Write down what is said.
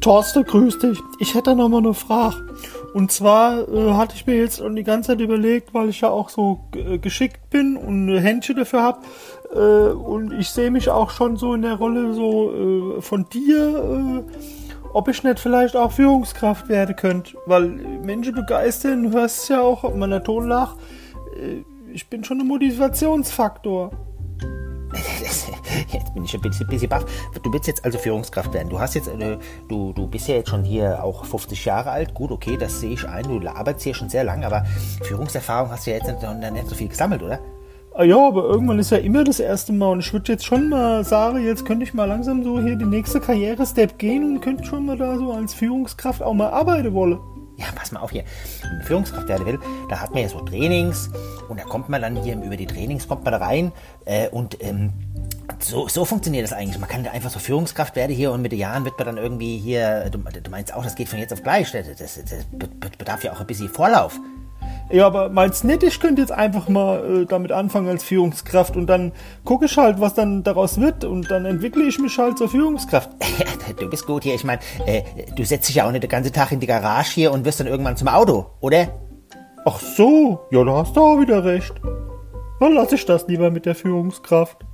Thorsten, grüß dich. Ich hätte noch mal eine Frage. Und zwar äh, hatte ich mir jetzt die ganze Zeit überlegt, weil ich ja auch so äh, geschickt bin und ein Händchen dafür habe. Äh, und ich sehe mich auch schon so in der Rolle so äh, von dir, äh, ob ich nicht vielleicht auch Führungskraft werden könnte. Weil Menschen begeistern, du hörst ja auch auf meiner Tonlach. Äh, ich bin schon ein Motivationsfaktor. Jetzt bin ich ein bisschen, bisschen baff. Du willst jetzt also Führungskraft werden. Du hast jetzt, äh, du, du bist ja jetzt schon hier auch 50 Jahre alt. Gut, okay, das sehe ich ein. Du arbeitest hier schon sehr lang, aber Führungserfahrung hast du ja jetzt nicht, nicht so viel gesammelt, oder? Ah ja, aber irgendwann ist ja immer das erste Mal und ich würde jetzt schon mal sagen, jetzt könnte ich mal langsam so hier die nächste Karriere-Step gehen und könnte schon mal da so als Führungskraft auch mal arbeiten wollen. Ja, pass mal auf hier. Wenn Führungskraft werden will, da hat man ja so Trainings und da kommt man dann hier über die Trainings kommt man da rein äh, und ähm, so, so funktioniert das eigentlich. Man kann einfach so Führungskraft werden hier und mit den Jahren wird man dann irgendwie hier, du, du meinst auch, das geht von jetzt auf gleich. Das, das, das bedarf ja auch ein bisschen Vorlauf. Ja, aber meinst nicht, ich könnte jetzt einfach mal äh, damit anfangen als Führungskraft und dann gucke ich halt, was dann daraus wird und dann entwickle ich mich halt zur Führungskraft. du bist gut hier. Ich meine, äh, du setzt dich ja auch nicht den ganzen Tag in die Garage hier und wirst dann irgendwann zum Auto, oder? Ach so, ja, da hast du auch wieder recht. Dann lasse ich das lieber mit der Führungskraft.